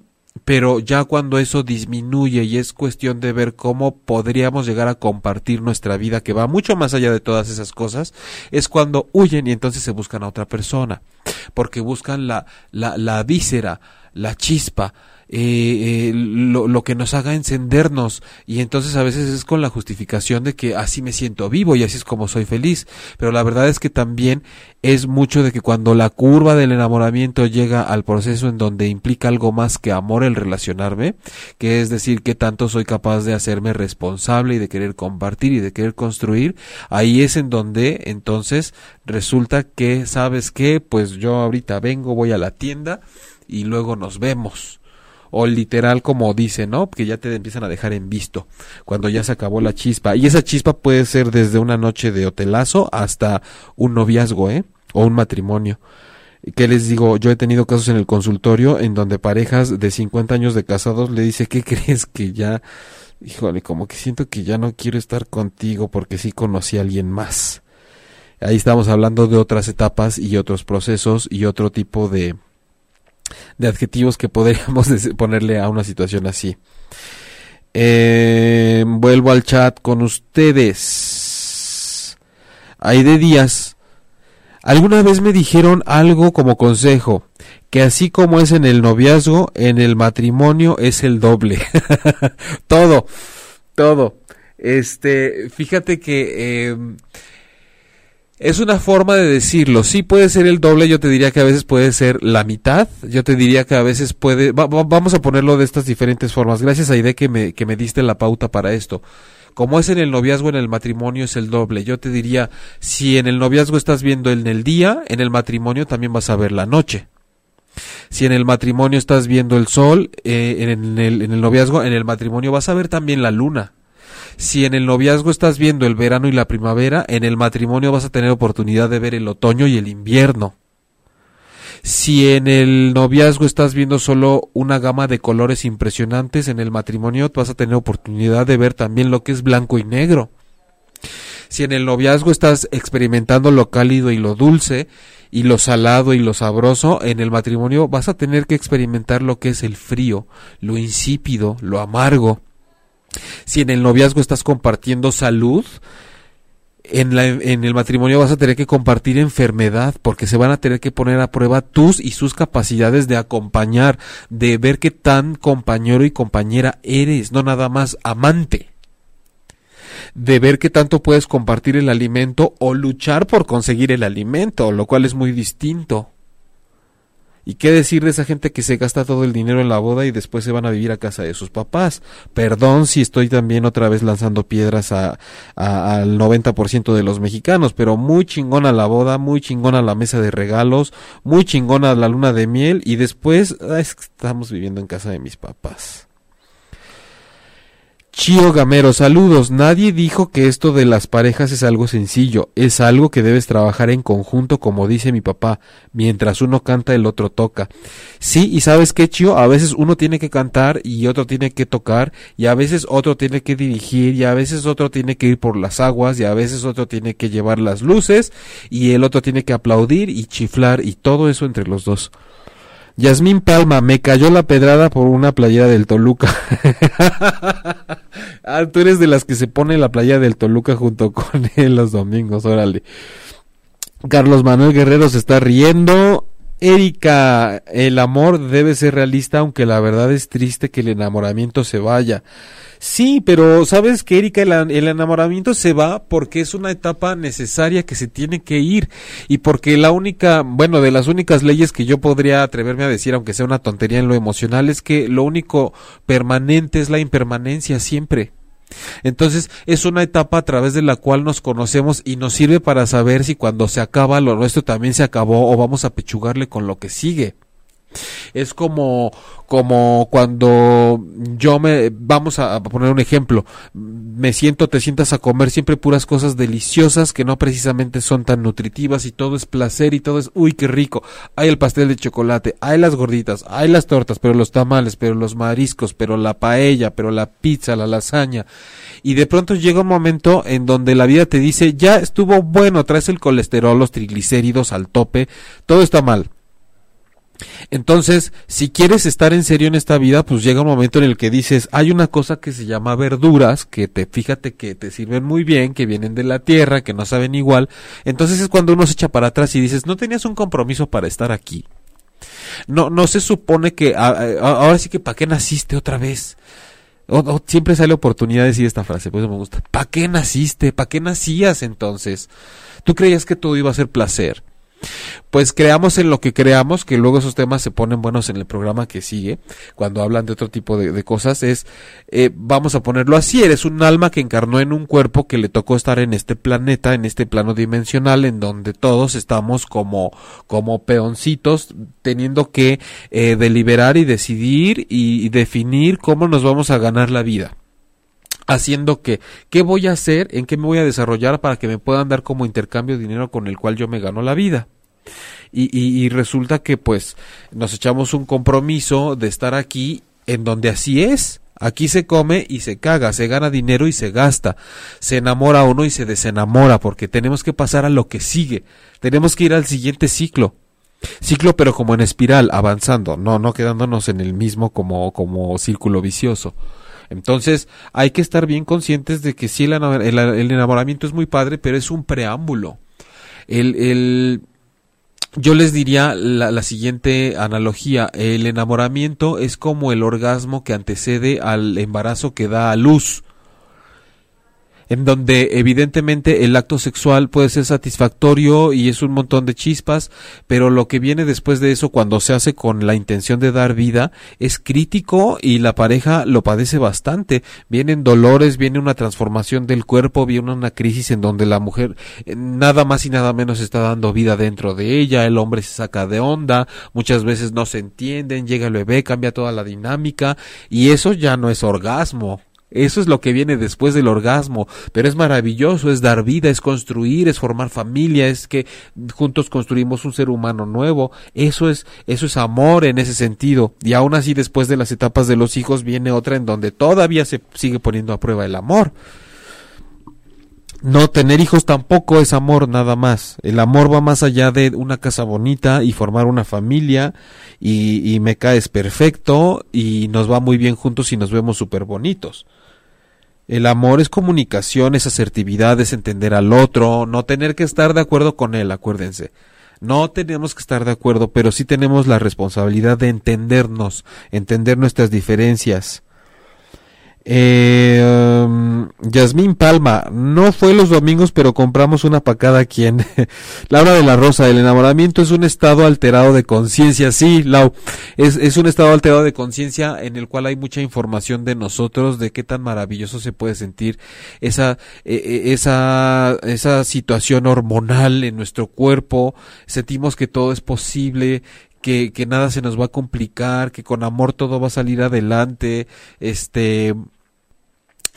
pero ya cuando eso disminuye y es cuestión de ver cómo podríamos llegar a compartir nuestra vida que va mucho más allá de todas esas cosas, es cuando huyen y entonces se buscan a otra persona, porque buscan la, la, la víscera, la chispa, eh, eh, lo, lo, que nos haga encendernos. Y entonces a veces es con la justificación de que así me siento vivo y así es como soy feliz. Pero la verdad es que también es mucho de que cuando la curva del enamoramiento llega al proceso en donde implica algo más que amor el relacionarme que es decir que tanto soy capaz de hacerme responsable y de querer compartir y de querer construir ahí es en donde entonces resulta que sabes que pues yo ahorita vengo voy a la tienda y luego nos vemos o literal como dice, ¿no? Que ya te empiezan a dejar en visto cuando ya se acabó la chispa. Y esa chispa puede ser desde una noche de hotelazo hasta un noviazgo, ¿eh? O un matrimonio. ¿Qué les digo? Yo he tenido casos en el consultorio en donde parejas de 50 años de casados le dice, ¿qué crees que ya? Híjole, como que siento que ya no quiero estar contigo porque sí conocí a alguien más. Ahí estamos hablando de otras etapas y otros procesos y otro tipo de, de adjetivos que podríamos ponerle a una situación así. Eh, vuelvo al chat con ustedes. Hay de días. Alguna vez me dijeron algo como consejo, que así como es en el noviazgo, en el matrimonio es el doble. todo, todo. Este, fíjate que eh, es una forma de decirlo. Sí puede ser el doble, yo te diría que a veces puede ser la mitad. Yo te diría que a veces puede... vamos a ponerlo de estas diferentes formas. Gracias a Ide que me, que me diste la pauta para esto. Como es en el noviazgo, en el matrimonio es el doble. Yo te diría, si en el noviazgo estás viendo en el día, en el matrimonio también vas a ver la noche. Si en el matrimonio estás viendo el sol, eh, en, el, en el noviazgo, en el matrimonio vas a ver también la luna. Si en el noviazgo estás viendo el verano y la primavera, en el matrimonio vas a tener oportunidad de ver el otoño y el invierno. Si en el noviazgo estás viendo solo una gama de colores impresionantes, en el matrimonio vas a tener oportunidad de ver también lo que es blanco y negro. Si en el noviazgo estás experimentando lo cálido y lo dulce, y lo salado y lo sabroso, en el matrimonio vas a tener que experimentar lo que es el frío, lo insípido, lo amargo. Si en el noviazgo estás compartiendo salud, en, la, en, el matrimonio vas a tener que compartir enfermedad porque se van a tener que poner a prueba tus y sus capacidades de acompañar, de ver qué tan compañero y compañera eres, no nada más amante. De ver qué tanto puedes compartir el alimento o luchar por conseguir el alimento, lo cual es muy distinto. ¿Y qué decir de esa gente que se gasta todo el dinero en la boda y después se van a vivir a casa de sus papás? Perdón si estoy también otra vez lanzando piedras a, al 90% de los mexicanos, pero muy chingona la boda, muy chingona la mesa de regalos, muy chingona la luna de miel y después estamos viviendo en casa de mis papás. Chío Gamero, saludos. Nadie dijo que esto de las parejas es algo sencillo, es algo que debes trabajar en conjunto, como dice mi papá. Mientras uno canta, el otro toca. Sí, y sabes qué, Chío, a veces uno tiene que cantar y otro tiene que tocar, y a veces otro tiene que dirigir, y a veces otro tiene que ir por las aguas, y a veces otro tiene que llevar las luces, y el otro tiene que aplaudir y chiflar, y todo eso entre los dos. Yasmín Palma, me cayó la pedrada por una playera del Toluca. ah, tú eres de las que se pone la playa del Toluca junto con él los domingos, órale. Carlos Manuel Guerrero se está riendo. Erika, el amor debe ser realista, aunque la verdad es triste que el enamoramiento se vaya. Sí, pero sabes que Erika, el, el, enamoramiento se va porque es una etapa necesaria que se tiene que ir y porque la única, bueno, de las únicas leyes que yo podría atreverme a decir, aunque sea una tontería en lo emocional, es que lo único permanente es la impermanencia siempre. Entonces es una etapa a través de la cual nos conocemos y nos sirve para saber si cuando se acaba lo nuestro también se acabó o vamos a pechugarle con lo que sigue. Es como, como cuando yo me, vamos a, poner un ejemplo, me siento, te sientas a comer siempre puras cosas deliciosas que no precisamente son tan nutritivas y todo es placer y todo es, uy, qué rico. Hay el pastel de chocolate, hay las gorditas, hay las tortas, pero los tamales, pero los mariscos, pero la paella, pero la pizza, la lasaña. Y de pronto llega un momento en donde la vida te dice, ya estuvo bueno, traes el colesterol, los triglicéridos al tope, todo está mal entonces, si quieres estar en serio en esta vida, pues llega un momento en el que dices, hay una cosa que se llama verduras, que te fíjate que te sirven muy bien, que vienen de la tierra, que no saben igual. Entonces es cuando uno se echa para atrás y dices, no tenías un compromiso para estar aquí. No, no se supone que ahora sí que para qué naciste otra vez. O, siempre sale oportunidad de decir esta frase, pues me gusta. ¿Para qué naciste? ¿Para qué nacías entonces? ¿Tú creías que todo iba a ser placer? Pues creamos en lo que creamos, que luego esos temas se ponen buenos en el programa que sigue, cuando hablan de otro tipo de, cosas, es, eh, vamos a ponerlo así, eres un alma que encarnó en un cuerpo que le tocó estar en este planeta, en este plano dimensional, en donde todos estamos como, como peoncitos, teniendo que eh, deliberar y decidir y definir cómo nos vamos a ganar la vida haciendo que, ¿qué voy a hacer? ¿En qué me voy a desarrollar para que me puedan dar como intercambio dinero con el cual yo me gano la vida? Y, y, resulta que pues nos echamos un compromiso de estar aquí en donde así es. Aquí se come y se caga, se gana dinero y se gasta, se enamora uno y se desenamora, porque tenemos que pasar a lo que sigue, tenemos que ir al siguiente ciclo. Ciclo pero como en espiral, avanzando, no, no quedándonos en el mismo como, como círculo vicioso. Entonces hay que estar bien conscientes de que sí, el, enamoramiento es muy padre, pero es un preámbulo. El, el, yo les diría la, la, siguiente analogía. El enamoramiento es como el orgasmo que antecede al embarazo que da a luz en donde evidentemente el acto sexual puede ser satisfactorio y es un montón de chispas, pero lo que viene después de eso cuando se hace con la intención de dar vida es crítico y la pareja lo padece bastante. Vienen dolores, viene una transformación del cuerpo, viene una crisis en donde la mujer eh, nada más y nada menos está dando vida dentro de ella, el hombre se saca de onda, muchas veces no se entienden, llega el bebé, cambia toda la dinámica y eso ya no es orgasmo, eso es lo que viene después del orgasmo, pero es maravilloso, es dar vida, es construir, es formar familia, es que juntos construimos un ser humano nuevo. Eso es eso es amor en ese sentido. Y aún así después de las etapas de los hijos viene otra en donde todavía se sigue poniendo a prueba el amor. No tener hijos tampoco es amor nada más. El amor va más allá de una casa bonita y formar una familia y, y me caes perfecto y nos va muy bien juntos y nos vemos súper bonitos. El amor es comunicación, es asertividad, es entender al otro, no tener que estar de acuerdo con él, acuérdense. No tenemos que estar de acuerdo, pero sí tenemos la responsabilidad de entendernos, entender nuestras diferencias. Eh, um, Yasmín Palma, no fue los domingos, pero compramos una para cada quien. Laura de la Rosa, el enamoramiento es un estado alterado de conciencia. Sí, Lau, es, es un estado alterado de conciencia en el cual hay mucha información de nosotros, de qué tan maravilloso se puede sentir esa, e, e, esa, esa situación hormonal en nuestro cuerpo. Sentimos que todo es posible, que, que nada se nos va a complicar, que con amor todo va a salir adelante, este,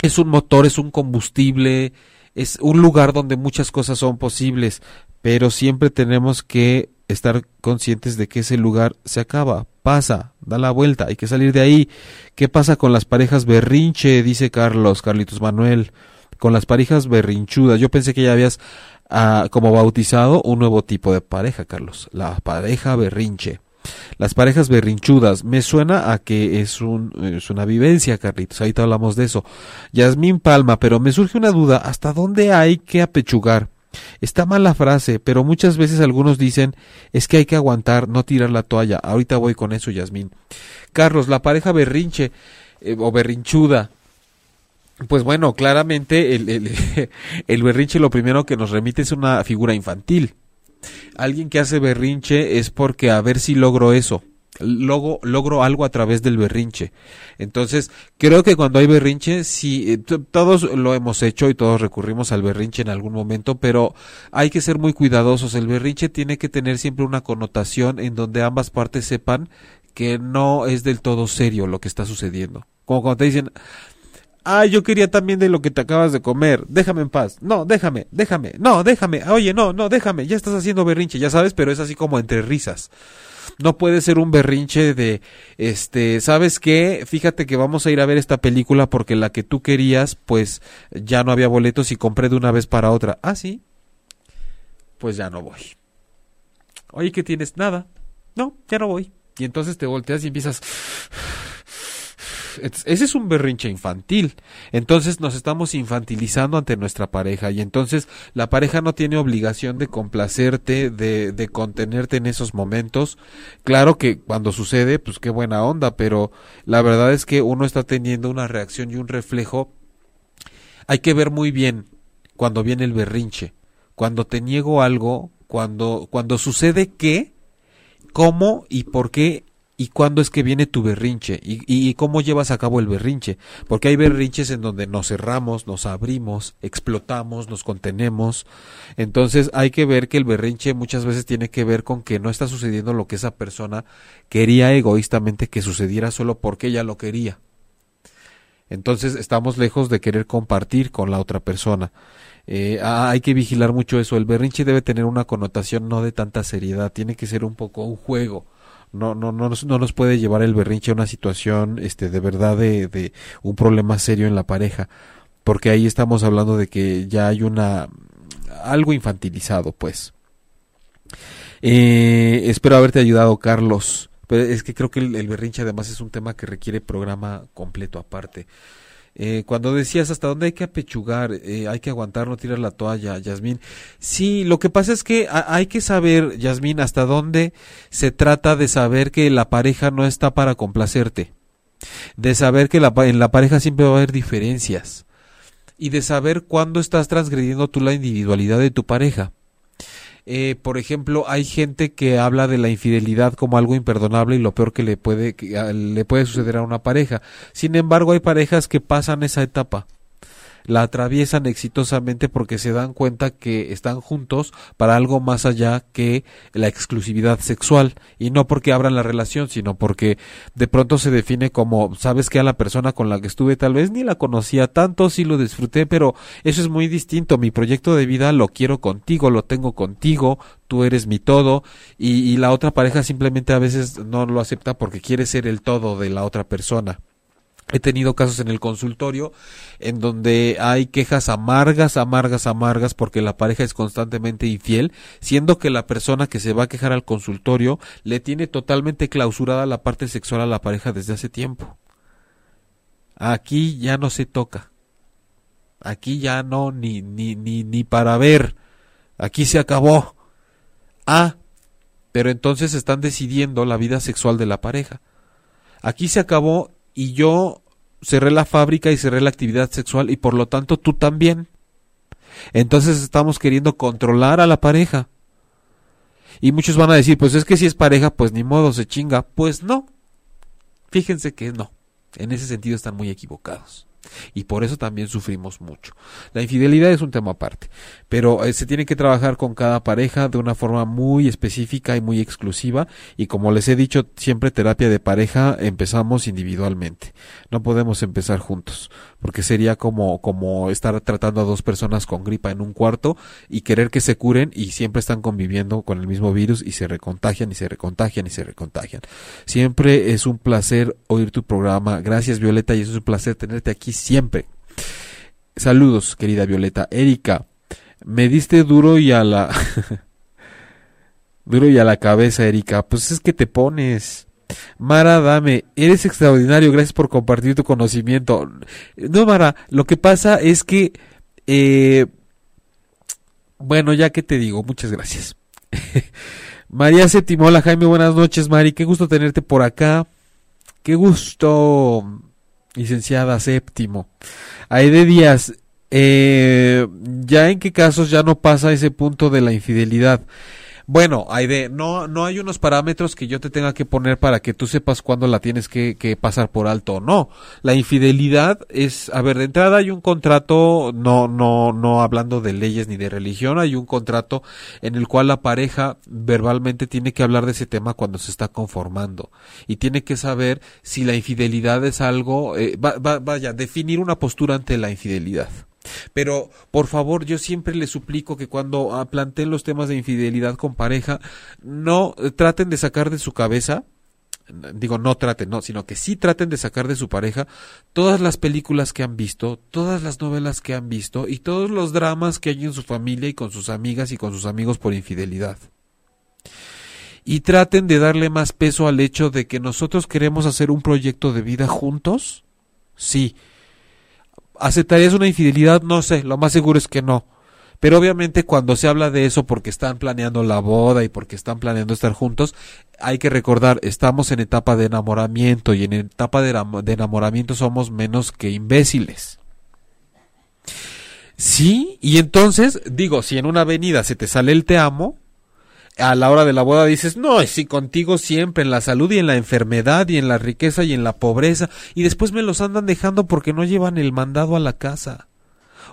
es un motor, es un combustible, es un lugar donde muchas cosas son posibles, pero siempre tenemos que estar conscientes de que ese lugar se acaba, pasa, da la vuelta, hay que salir de ahí. ¿Qué pasa con las parejas berrinche? Dice Carlos, Carlitos Manuel, con las parejas berrinchudas. Yo pensé que ya habías como bautizado un nuevo tipo de pareja, Carlos, la pareja berrinche. Las parejas berrinchudas, me suena a que es, un, una vivencia, Carlitos, ahorita hablamos de eso. Yasmín Palma, pero me surge una duda, ¿hasta dónde hay que apechugar? Está mal la frase, pero muchas veces algunos dicen es que hay que aguantar, no tirar la toalla. Ahorita voy con eso, Yasmín. Carlos, la pareja berrinche eh, o berrinchuda, pues bueno, claramente el, el, berrinche lo primero que nos remite es una figura infantil. Alguien que hace berrinche es porque a ver si logro eso. Logro, logro algo a través del berrinche. Entonces, creo que cuando hay berrinche, sí, eh, todos lo hemos hecho y todos recurrimos al berrinche en algún momento, pero hay que ser muy cuidadosos. El berrinche tiene que tener siempre una connotación en donde ambas partes sepan que no es del todo serio lo que está sucediendo. Como cuando te dicen, Ah, yo quería también de lo que te acabas de comer. Déjame en paz. No, déjame, déjame. No, déjame. Oye, no, no, déjame. Ya estás haciendo berrinche, ya sabes, pero es así como entre risas. No puede ser un berrinche de, este, ¿sabes qué? Fíjate que vamos a ir a ver esta película porque la que tú querías, pues ya no había boletos y compré de una vez para otra. Ah, sí. Pues ya no voy. Oye, ¿qué tienes? Nada. No, ya no voy. Y entonces te volteas y empiezas ese es un berrinche infantil. Entonces nos estamos infantilizando ante nuestra pareja y entonces la pareja no tiene obligación de complacerte, de, contenerte en esos momentos. Claro que cuando sucede, pues qué buena onda, pero la verdad es que uno está teniendo una reacción y un reflejo. Hay que ver muy bien cuando viene el berrinche. Cuando te niego algo, cuando, cuando sucede qué, cómo y por qué y cuándo es que viene tu berrinche y, cómo llevas a cabo el berrinche. Porque hay berrinches en donde nos cerramos, nos abrimos, explotamos, nos contenemos. Entonces hay que ver que el berrinche muchas veces tiene que ver con que no está sucediendo lo que esa persona quería egoístamente que sucediera solo porque ella lo quería. Entonces estamos lejos de querer compartir con la otra persona. Eh, hay que vigilar mucho eso. El berrinche debe tener una connotación no de tanta seriedad, tiene que ser un poco un juego no, no, no, nos, no nos puede llevar el berrinche a una situación este, de verdad de, de un problema serio en la pareja, porque ahí estamos hablando de que ya hay una algo infantilizado, pues. Eh, espero haberte ayudado, Carlos. Pero es que creo que el, el berrinche además es un tema que requiere programa completo aparte. Eh, cuando decías hasta dónde hay que apechugar, eh, hay que aguantar, no tirar la toalla, Yasmín. Sí, lo que pasa es que hay que saber, Yasmín, hasta dónde se trata de saber que la pareja no está para complacerte, de saber que la, en la pareja siempre va a haber diferencias y de saber cuándo estás transgrediendo tú la individualidad de tu pareja. Eh, por ejemplo, hay gente que habla de la infidelidad como algo imperdonable y lo peor que le puede, que, le puede suceder a una pareja. Sin embargo, hay parejas que pasan esa etapa la atraviesan exitosamente porque se dan cuenta que están juntos para algo más allá que la exclusividad sexual. Y no porque abran la relación, sino porque de pronto se define como, sabes que a la persona con la que estuve tal vez ni la conocía tanto, sí lo disfruté, pero eso es muy distinto, mi proyecto de vida lo quiero contigo, lo tengo contigo, tú eres mi todo. Y, y la otra pareja simplemente a veces no lo acepta porque quiere ser el todo de la otra persona. He tenido casos en el consultorio en donde hay quejas amargas, amargas, amargas porque la pareja es constantemente infiel, siendo que la persona que se va a quejar al consultorio le tiene totalmente clausurada la parte sexual a la pareja desde hace tiempo. Aquí ya no se toca. Aquí ya no ni ni ni ni para ver. Aquí se acabó. Ah, pero entonces están decidiendo la vida sexual de la pareja. Aquí se acabó y yo cerré la fábrica y cerré la actividad sexual y por lo tanto tú también. Entonces estamos queriendo controlar a la pareja. Y muchos van a decir, pues es que si es pareja, pues ni modo se chinga. Pues no. Fíjense que no. En ese sentido están muy equivocados y por eso también sufrimos mucho. La infidelidad es un tema aparte, pero eh, se tiene que trabajar con cada pareja de una forma muy específica y muy exclusiva y como les he dicho, siempre terapia de pareja empezamos individualmente. No podemos empezar juntos, porque sería como como estar tratando a dos personas con gripa en un cuarto y querer que se curen y siempre están conviviendo con el mismo virus y se recontagian y se recontagian y se recontagian. Siempre es un placer oír tu programa. Gracias Violeta y es un placer tenerte aquí siempre. Saludos, querida Violeta. Erika, me diste duro y a la... duro y a la cabeza, Erika. Pues es que te pones. Mara, dame, eres extraordinario, gracias por compartir tu conocimiento. No, Mara, lo que pasa es que... Eh, bueno, ya que te digo, muchas gracias. María Setimola, Jaime, buenas noches, Mari, qué gusto tenerte por acá. Qué gusto licenciada séptimo. de Díaz, eh, ¿ya en qué casos ya no pasa ese punto de la infidelidad? Bueno, Aide, no, no hay unos parámetros que yo te tenga que poner para que tú sepas cuándo la tienes que, que, pasar por alto o no. La infidelidad es, a ver, de entrada hay un contrato, no, no, no hablando de leyes ni de religión, hay un contrato en el cual la pareja verbalmente tiene que hablar de ese tema cuando se está conformando y tiene que saber si la infidelidad es algo, eh, vaya, definir una postura ante la infidelidad. Pero, por favor, yo siempre les suplico que cuando ah, planteen los temas de infidelidad con pareja, no eh, traten de sacar de su cabeza, digo no traten, no, sino que sí traten de sacar de su pareja todas las películas que han visto, todas las novelas que han visto y todos los dramas que hay en su familia y con sus amigas y con sus amigos por infidelidad. Y traten de darle más peso al hecho de que nosotros queremos hacer un proyecto de vida juntos. Sí, ¿Aceptarías una infidelidad? No sé, lo más seguro es que no. Pero obviamente cuando se habla de eso porque están planeando la boda y porque están planeando estar juntos, hay que recordar, estamos en etapa de enamoramiento y en etapa de, enamoramiento somos menos que imbéciles. Sí, y entonces, digo, si en una avenida se te sale el te amo, a la hora de la boda dices, no, sí, contigo siempre, en la salud y en la enfermedad y en la riqueza y en la pobreza, y después me los andan dejando porque no llevan el mandado a la casa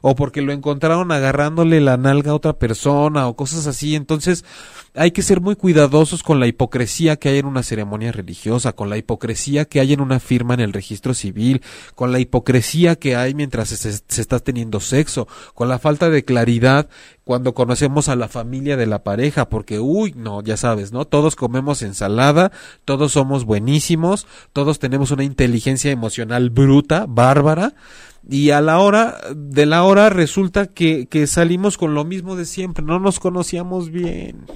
o porque lo encontraron agarrándole la nalga a otra persona o cosas así. Entonces hay que ser muy cuidadosos con la hipocresía que hay en una ceremonia religiosa, con la hipocresía que hay en una firma en el registro civil, con la hipocresía que hay mientras se, se está teniendo sexo, con la falta de claridad cuando conocemos a la familia de la pareja, porque, uy, no, ya sabes, ¿no? Todos comemos ensalada, todos somos buenísimos, todos tenemos una inteligencia emocional bruta, bárbara, y a la hora de la hora resulta que, que salimos con lo mismo de siempre, no nos conocíamos bien.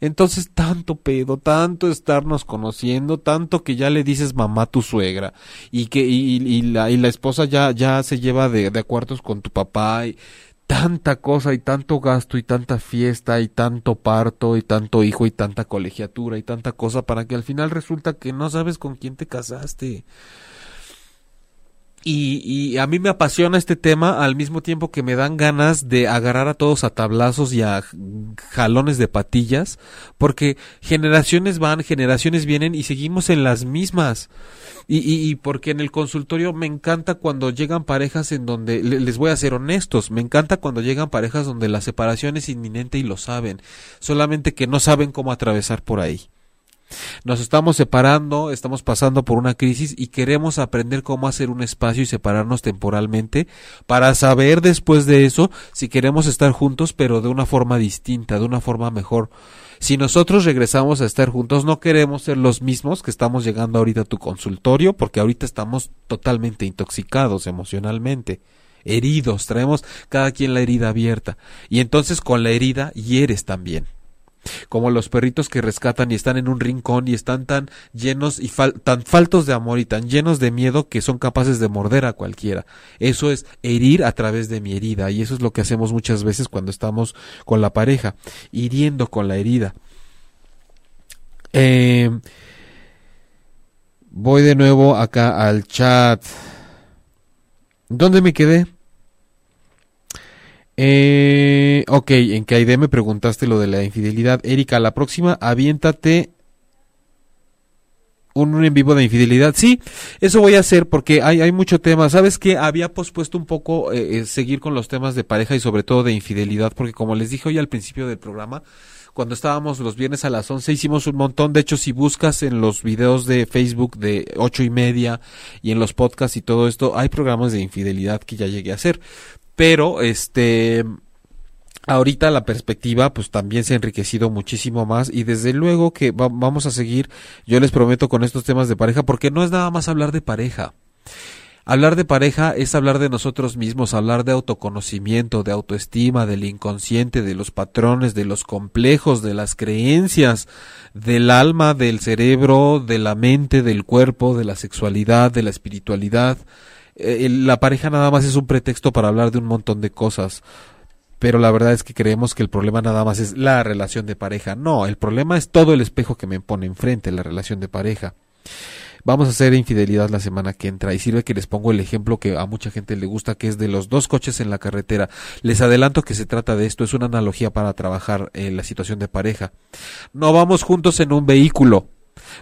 Entonces tanto pedo, tanto estarnos conociendo, tanto que ya le dices mamá a tu suegra y que y, y, la, y la esposa ya, ya se lleva de, de acuerdos con tu papá y tanta cosa y tanto gasto y tanta fiesta y tanto parto y tanto hijo y tanta colegiatura y tanta cosa para que al final resulta que no sabes con quién te casaste. Y, y, a mí me apasiona este tema al mismo tiempo que me dan ganas de agarrar a todos a tablazos y a jalones de patillas, porque generaciones van, generaciones vienen y seguimos en las mismas. Y, y, y porque en el consultorio me encanta cuando llegan parejas en donde, les voy a ser honestos, me encanta cuando llegan parejas donde la separación es inminente y lo saben, solamente que no saben cómo atravesar por ahí. Nos estamos separando, estamos pasando por una crisis y queremos aprender cómo hacer un espacio y separarnos temporalmente para saber después de eso si queremos estar juntos pero de una forma distinta, de una forma mejor. Si nosotros regresamos a estar juntos, no queremos ser los mismos que estamos llegando ahorita a tu consultorio porque ahorita estamos totalmente intoxicados emocionalmente heridos, traemos cada quien la herida abierta y entonces con la herida hieres también como los perritos que rescatan y están en un rincón y están tan llenos y tan faltos de amor y tan llenos de miedo que son capaces de morder a cualquiera. Eso es herir a través de mi herida y eso es lo que hacemos muchas veces cuando estamos con la pareja, hiriendo con la herida. Eh, voy de nuevo acá al chat. ¿Dónde me quedé? Eh, ok, en Kaide me preguntaste lo de la infidelidad. Erika, la próxima, aviéntate un en vivo de infidelidad. Sí, eso voy a hacer porque hay, hay mucho tema. ¿Sabes que Había pospuesto un poco eh, eh, seguir con los temas de pareja y sobre todo de infidelidad porque como les dije hoy al principio del programa, cuando estábamos los viernes a las 11 hicimos un montón. De hecho, si buscas en los videos de Facebook de ocho y media y en los podcasts y todo esto, hay programas de infidelidad que ya llegué a hacer pero este ahorita la perspectiva pues también se ha enriquecido muchísimo más y desde luego que vamos a seguir, yo les prometo con estos temas de pareja porque no es nada más hablar de pareja. Hablar de pareja es hablar de nosotros mismos, hablar de autoconocimiento, de autoestima, del inconsciente, de los patrones, de los complejos, de las creencias, del alma, del cerebro, de la mente, del cuerpo, de la sexualidad, de la espiritualidad, eh, la pareja nada más es un pretexto para hablar de un montón de cosas. Pero la verdad es que creemos que el problema nada más es la relación de pareja. No, el problema es todo el espejo que me pone enfrente, la relación de pareja. Vamos a hacer infidelidad la semana que entra y sirve que les pongo el ejemplo que a mucha gente le gusta, que es de los dos coches en la carretera. Les adelanto que se trata de esto, es una analogía para trabajar en la situación de pareja. No vamos juntos en un vehículo,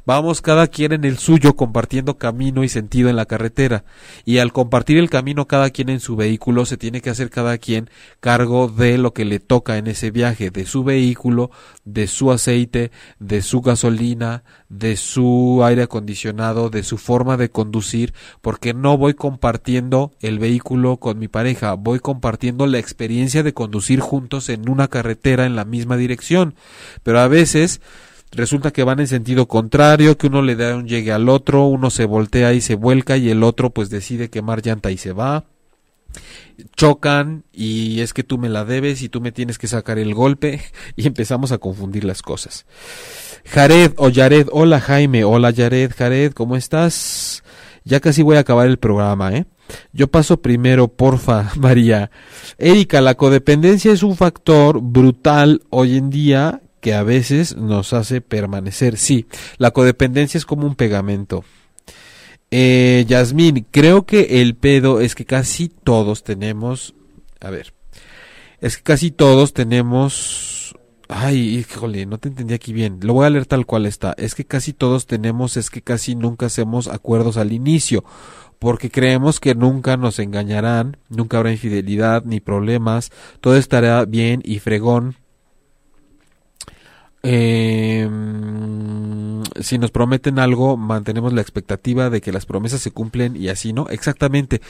Vamos cada quien en el suyo compartiendo camino y sentido en la carretera. Y al compartir el camino cada quien en su vehículo se tiene que hacer cada quien cargo de lo que le toca en ese viaje, de su vehículo, de su aceite, de su gasolina, de su aire acondicionado, de su forma de conducir, porque no voy compartiendo el vehículo con mi pareja, voy compartiendo la experiencia de conducir juntos en una carretera en la misma dirección. Pero a veces resulta que van en sentido contrario, que uno le da un llegue al otro, uno se voltea y se vuelca y el otro pues decide quemar llanta y se va. Chocan y es que tú me la debes y tú me tienes que sacar el golpe y empezamos a confundir las cosas. Jared o Jared, hola Jaime, hola Jared, Jared, ¿cómo estás? Ya casi voy a acabar el programa, ¿eh? Yo paso primero, porfa, María. Erika, la codependencia es un factor brutal hoy en día que a veces nos hace permanecer. Sí, la codependencia es como un pegamento. Eh, Yasmín, creo que el pedo es que casi todos tenemos, a ver, es que casi todos tenemos Ay, híjole, no te entendí aquí bien. Lo voy a leer tal cual está. Es que casi todos tenemos, es que casi nunca hacemos acuerdos al inicio, porque creemos que nunca nos engañarán, nunca habrá infidelidad ni problemas, todo estará bien y fregón. Eh, si nos prometen algo, mantenemos la expectativa de que las promesas se cumplen y así, ¿no? Exactamente.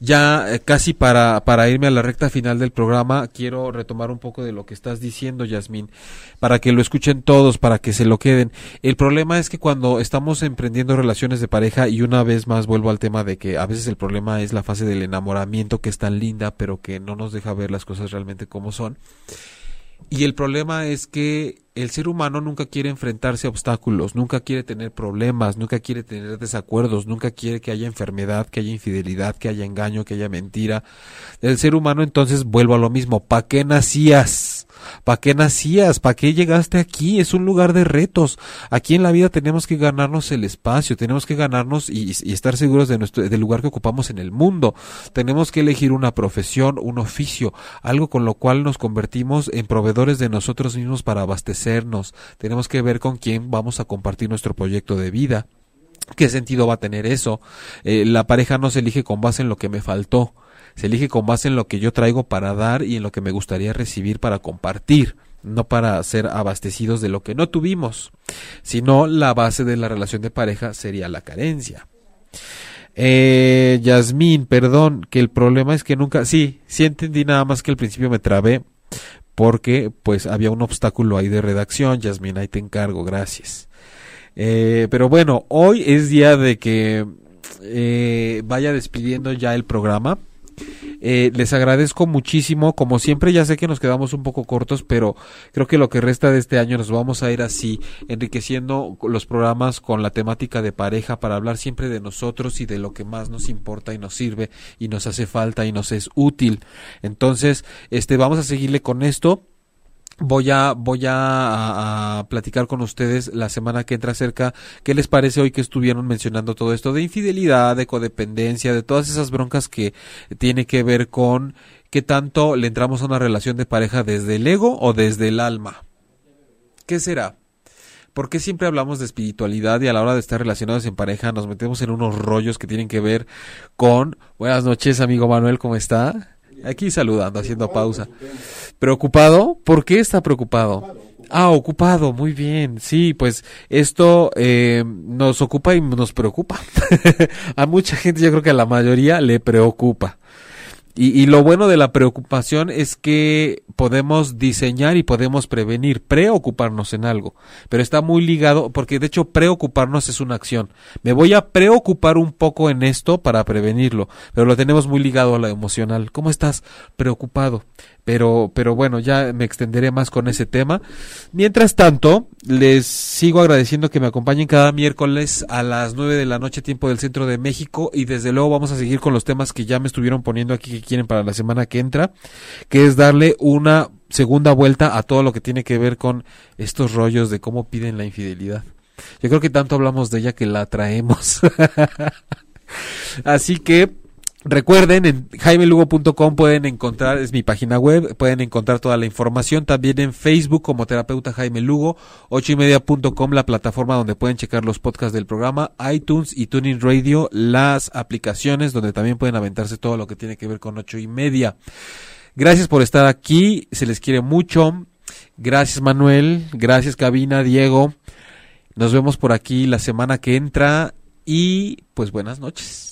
Ya eh, casi para, para irme a la recta final del programa, quiero retomar un poco de lo que estás diciendo, Yasmín, para que lo escuchen todos, para que se lo queden. El problema es que cuando estamos emprendiendo relaciones de pareja, y una vez más vuelvo al tema de que a veces el problema es la fase del enamoramiento, que es tan linda, pero que no nos deja ver las cosas realmente como son. Y el problema es que el ser humano nunca quiere enfrentarse a obstáculos, nunca quiere tener problemas, nunca quiere tener desacuerdos, nunca quiere que haya enfermedad, que haya infidelidad, que haya engaño, que haya mentira. El ser humano entonces vuelvo a lo mismo, ¿para qué nacías? ¿Para qué nacías? ¿Para qué llegaste aquí? Es un lugar de retos. Aquí en la vida tenemos que ganarnos el espacio, tenemos que ganarnos y, estar seguros de del lugar que ocupamos en el mundo. Tenemos que elegir una profesión, un oficio, algo con lo cual nos convertimos en proveedores de nosotros mismos para abastecernos. Tenemos que ver con quién vamos a compartir nuestro proyecto de vida. ¿Qué sentido va a tener eso? Eh, la pareja no se elige con base en lo que me faltó, se elige con base en lo que yo traigo para dar y en lo que me gustaría recibir para compartir, no para ser abastecidos de lo que no tuvimos, sino la base de la relación de pareja sería la carencia. Eh, Yasmín, perdón, que el problema es que nunca, sí, sí entendí nada más que al principio me trabé porque pues había un obstáculo ahí de redacción, Yasmín, ahí te encargo, gracias. Eh, pero bueno, hoy es día de que eh, vaya despidiendo ya el programa. Eh, les agradezco muchísimo. Como siempre, ya sé que nos quedamos un poco cortos, pero creo que lo que resta de este año nos vamos a ir así, enriqueciendo los programas con la temática de pareja para hablar siempre de nosotros y de lo que más nos importa y nos sirve y nos hace falta y nos es útil. Entonces, este, vamos a seguirle con esto voy a voy a, platicar con ustedes la semana que entra acerca qué les parece hoy que estuvieron mencionando todo esto de infidelidad, de codependencia, de todas esas broncas que tiene que ver con qué tanto le entramos a una relación de pareja desde el ego o desde el alma. ¿Qué será? ¿Por qué siempre hablamos de espiritualidad y a la hora de estar relacionados en pareja nos metemos en unos rollos que tienen que ver con... Buenas noches, amigo Manuel, ¿cómo está? Aquí saludando, haciendo pausa. ¿Preocupado? ¿Por qué está preocupado? Ah, ocupado, muy bien. Sí, pues esto eh, nos ocupa y nos preocupa. a mucha gente, yo creo que a la mayoría le preocupa. Y, lo bueno de la preocupación es que podemos diseñar y podemos prevenir, preocuparnos en algo. Pero está muy ligado, porque de hecho preocuparnos es una acción. Me voy a preocupar un poco en esto para prevenirlo, pero lo tenemos muy ligado a lo emocional. ¿Cómo estás? Preocupado pero, pero bueno, ya me extenderé más con ese tema. Mientras tanto, les sigo agradeciendo que me acompañen cada miércoles a las 9 de la noche, tiempo del centro de México, y desde luego vamos a seguir con los temas que ya me estuvieron poniendo aquí quieren para la semana que entra, que es darle una segunda vuelta a todo lo que tiene que ver con estos rollos de cómo piden la infidelidad. Yo creo que tanto hablamos de ella que la traemos. Así que Recuerden, en jaimelugo.com pueden encontrar, es mi página web, pueden encontrar toda la información. También en Facebook como terapeuta Jaime Lugo, ocho y media.com, la plataforma donde pueden checar los podcasts del programa, iTunes y Tuning Radio, las aplicaciones donde también pueden aventarse todo lo que tiene que ver con ocho y media. Gracias por estar aquí, se les quiere mucho. Gracias Manuel, gracias Cabina, Diego. Nos vemos por aquí la semana que entra y pues buenas noches.